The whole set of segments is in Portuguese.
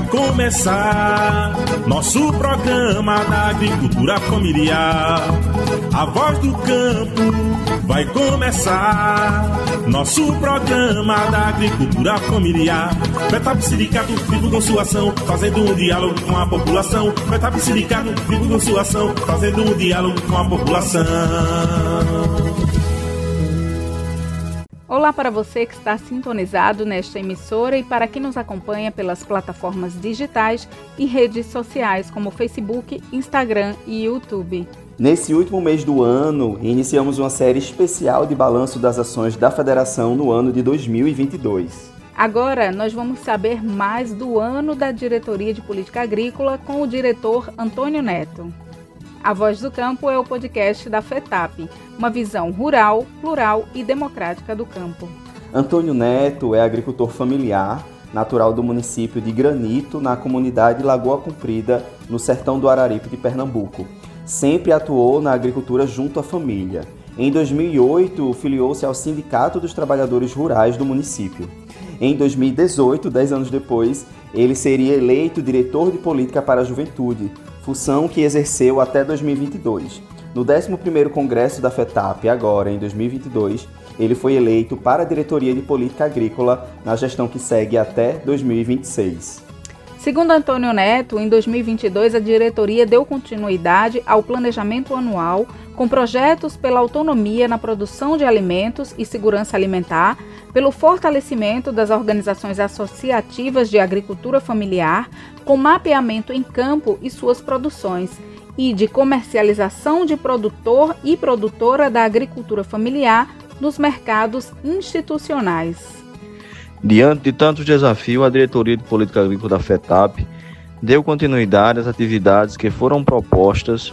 vai começar. Nosso programa da agricultura familiar. A voz do campo vai começar. Nosso programa da agricultura familiar. Metap Sindicato vivo com sua ação, fazendo um diálogo com a população. Metap Sindicato vivo com sua ação, fazendo um diálogo com a população. Olá para você que está sintonizado nesta emissora e para quem nos acompanha pelas plataformas digitais e redes sociais como Facebook, Instagram e YouTube. Nesse último mês do ano, iniciamos uma série especial de balanço das ações da Federação no ano de 2022. Agora nós vamos saber mais do ano da Diretoria de Política Agrícola com o diretor Antônio Neto. A Voz do Campo é o podcast da FETAP, uma visão rural, plural e democrática do campo. Antônio Neto é agricultor familiar, natural do município de Granito, na comunidade Lagoa Comprida, no sertão do Araripe de Pernambuco. Sempre atuou na agricultura junto à família. Em 2008, filiou-se ao Sindicato dos Trabalhadores Rurais do município. Em 2018, dez anos depois, ele seria eleito diretor de política para a juventude, função que exerceu até 2022. No 11º Congresso da FETAP, agora em 2022, ele foi eleito para a diretoria de política agrícola na gestão que segue até 2026. Segundo Antônio Neto, em 2022 a diretoria deu continuidade ao planejamento anual com projetos pela autonomia na produção de alimentos e segurança alimentar, pelo fortalecimento das organizações associativas de agricultura familiar, com mapeamento em campo e suas produções, e de comercialização de produtor e produtora da agricultura familiar nos mercados institucionais. Diante de tantos desafios, a Diretoria de Política Agrícola da FETAP deu continuidade às atividades que foram propostas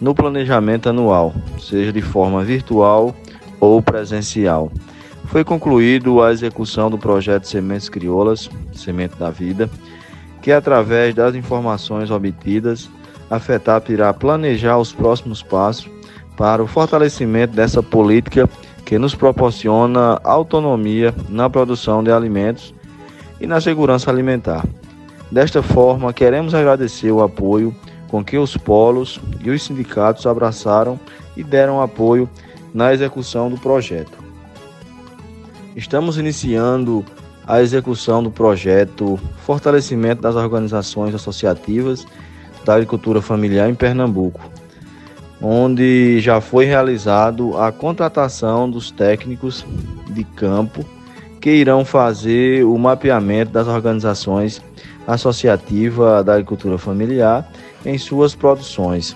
no planejamento anual, seja de forma virtual ou presencial. Foi concluído a execução do projeto Sementes Crioulas, Semente da Vida, que através das informações obtidas, a FETAP irá planejar os próximos passos para o fortalecimento dessa política que nos proporciona autonomia na produção de alimentos e na segurança alimentar. Desta forma, queremos agradecer o apoio com que os polos e os sindicatos abraçaram e deram apoio na execução do projeto. Estamos iniciando a execução do projeto Fortalecimento das Organizações Associativas da Agricultura Familiar em Pernambuco, onde já foi realizado a contratação dos técnicos de campo que irão fazer o mapeamento das organizações associativas da agricultura familiar em suas produções.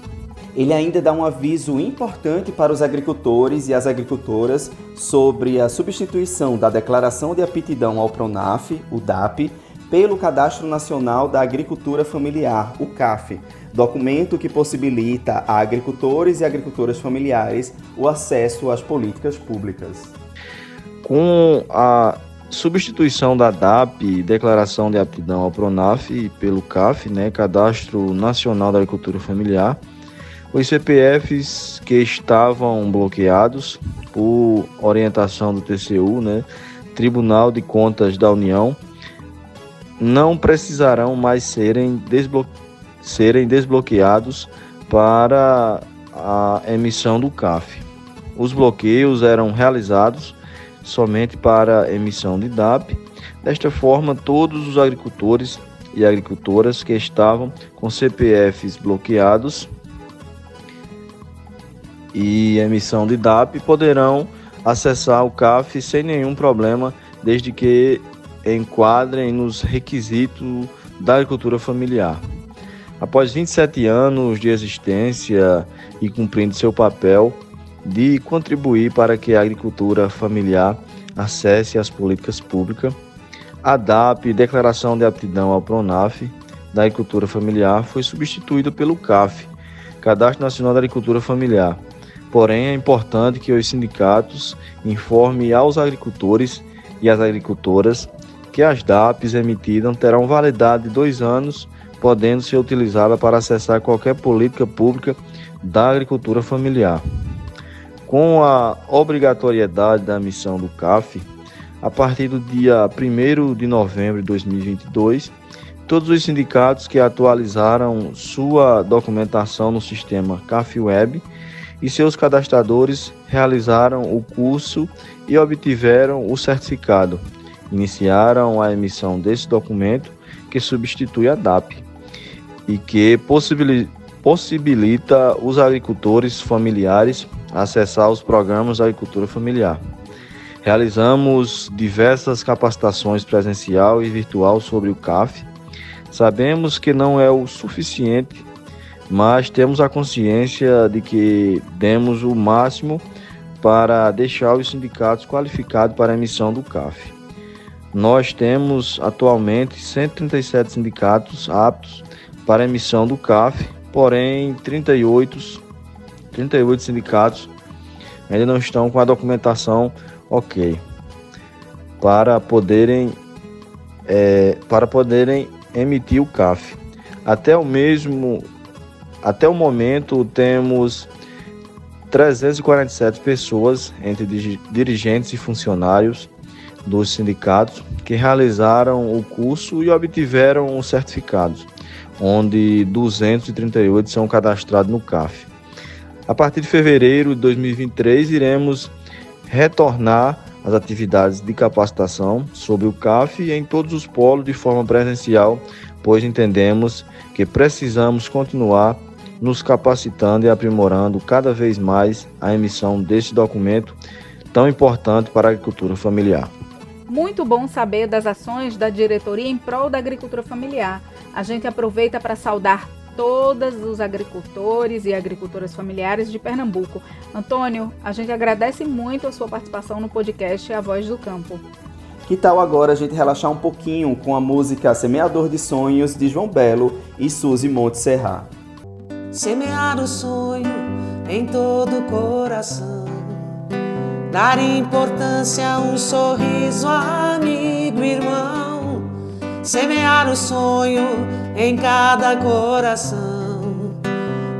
Ele ainda dá um aviso importante para os agricultores e as agricultoras sobre a substituição da declaração de aptidão ao PRONAF, o DAP, pelo Cadastro Nacional da Agricultura Familiar, o CAF, documento que possibilita a agricultores e agricultoras familiares o acesso às políticas públicas. Com a substituição da DAP, Declaração de Aptidão ao PRONAF, pelo CAF, né, Cadastro Nacional da Agricultura Familiar, os CPFs que estavam bloqueados por orientação do TCU, né, Tribunal de Contas da União, não precisarão mais serem, serem desbloqueados para a emissão do CAF. Os bloqueios eram realizados somente para emissão de DAP. Desta forma, todos os agricultores e agricultoras que estavam com CPFs bloqueados e emissão de DAP poderão acessar o CAF sem nenhum problema, desde que enquadrem nos requisitos da agricultura familiar. Após 27 anos de existência e cumprindo seu papel de contribuir para que a agricultura familiar acesse as políticas públicas, a DAP, Declaração de Aptidão ao PRONAF, da Agricultura Familiar, foi substituída pelo CAF, Cadastro Nacional da Agricultura Familiar. Porém, é importante que os sindicatos informem aos agricultores e às agricultoras que as DAPs emitidas terão validade de dois anos, podendo ser utilizada para acessar qualquer política pública da agricultura familiar. Com a obrigatoriedade da emissão do CAF, a partir do dia 1 de novembro de 2022, todos os sindicatos que atualizaram sua documentação no sistema CAFWeb e seus cadastradores realizaram o curso e obtiveram o certificado. Iniciaram a emissão desse documento que substitui a DAP e que possibilita os agricultores familiares acessar os programas de agricultura familiar. Realizamos diversas capacitações presencial e virtual sobre o CAF. Sabemos que não é o suficiente, mas temos a consciência de que demos o máximo para deixar os sindicatos qualificados para a emissão do CAF. Nós temos atualmente 137 sindicatos aptos para emissão do CAF, porém 38, 38 sindicatos ainda não estão com a documentação ok para poderem é, para poderem emitir o CAF. Até o mesmo até o momento temos 347 pessoas entre dirigentes e funcionários dos sindicatos que realizaram o curso e obtiveram os certificados, onde 238 são cadastrados no CAF. A partir de fevereiro de 2023, iremos retornar às atividades de capacitação sobre o CAF em todos os polos de forma presencial, pois entendemos que precisamos continuar nos capacitando e aprimorando cada vez mais a emissão desse documento tão importante para a agricultura familiar. Muito bom saber das ações da diretoria em prol da agricultura familiar. A gente aproveita para saudar todos os agricultores e agricultoras familiares de Pernambuco. Antônio, a gente agradece muito a sua participação no podcast A Voz do Campo. Que tal agora a gente relaxar um pouquinho com a música Semeador de Sonhos de João Belo e Suzy Monte Serra? Semear o sonho em todo o coração Dar importância a um sorriso, amigo, irmão. Semear o sonho em cada coração.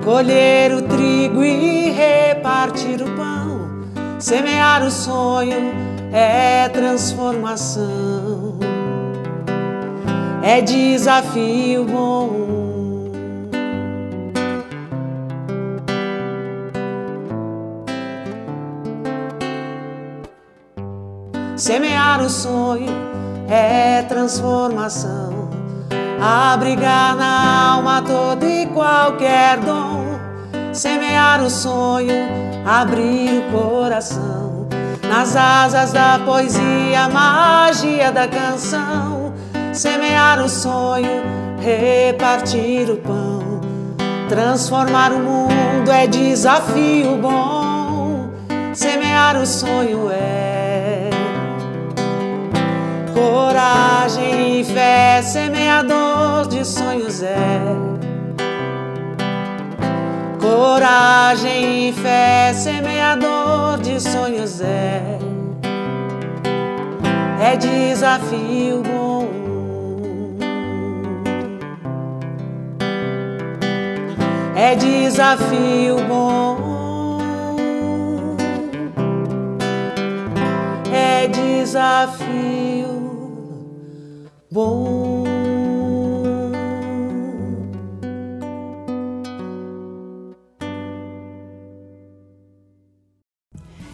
Colher o trigo e repartir o pão. Semear o sonho é transformação. É desafio bom Semear o sonho é transformação. Abrigar na alma todo e qualquer dom. Semear o sonho, abrir o coração. Nas asas da poesia, magia da canção. Semear o sonho, repartir o pão. Transformar o mundo é desafio bom. Semear o sonho é Coragem e fé, semeador de sonhos é. Coragem e fé, semeador de sonhos é. É desafio bom. É desafio bom. É desafio bom.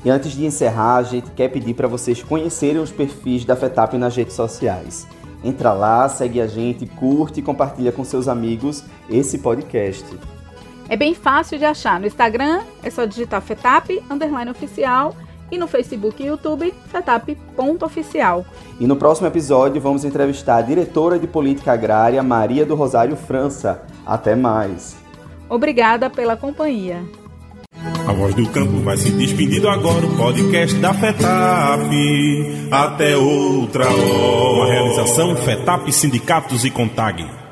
E antes de encerrar, a gente quer pedir para vocês conhecerem os perfis da FETAP nas redes sociais. Entra lá, segue a gente, curte e compartilha com seus amigos esse podcast. É bem fácil de achar. No Instagram é só digitar FETAP, underline oficial e no Facebook e YouTube, fetap.oficial. E no próximo episódio vamos entrevistar a diretora de política agrária Maria do Rosário França. Até mais. Obrigada pela companhia. A voz do campo vai se despedindo agora, o podcast da FETAP. Até outra hora. Uma realização FETAP Sindicatos e Contag.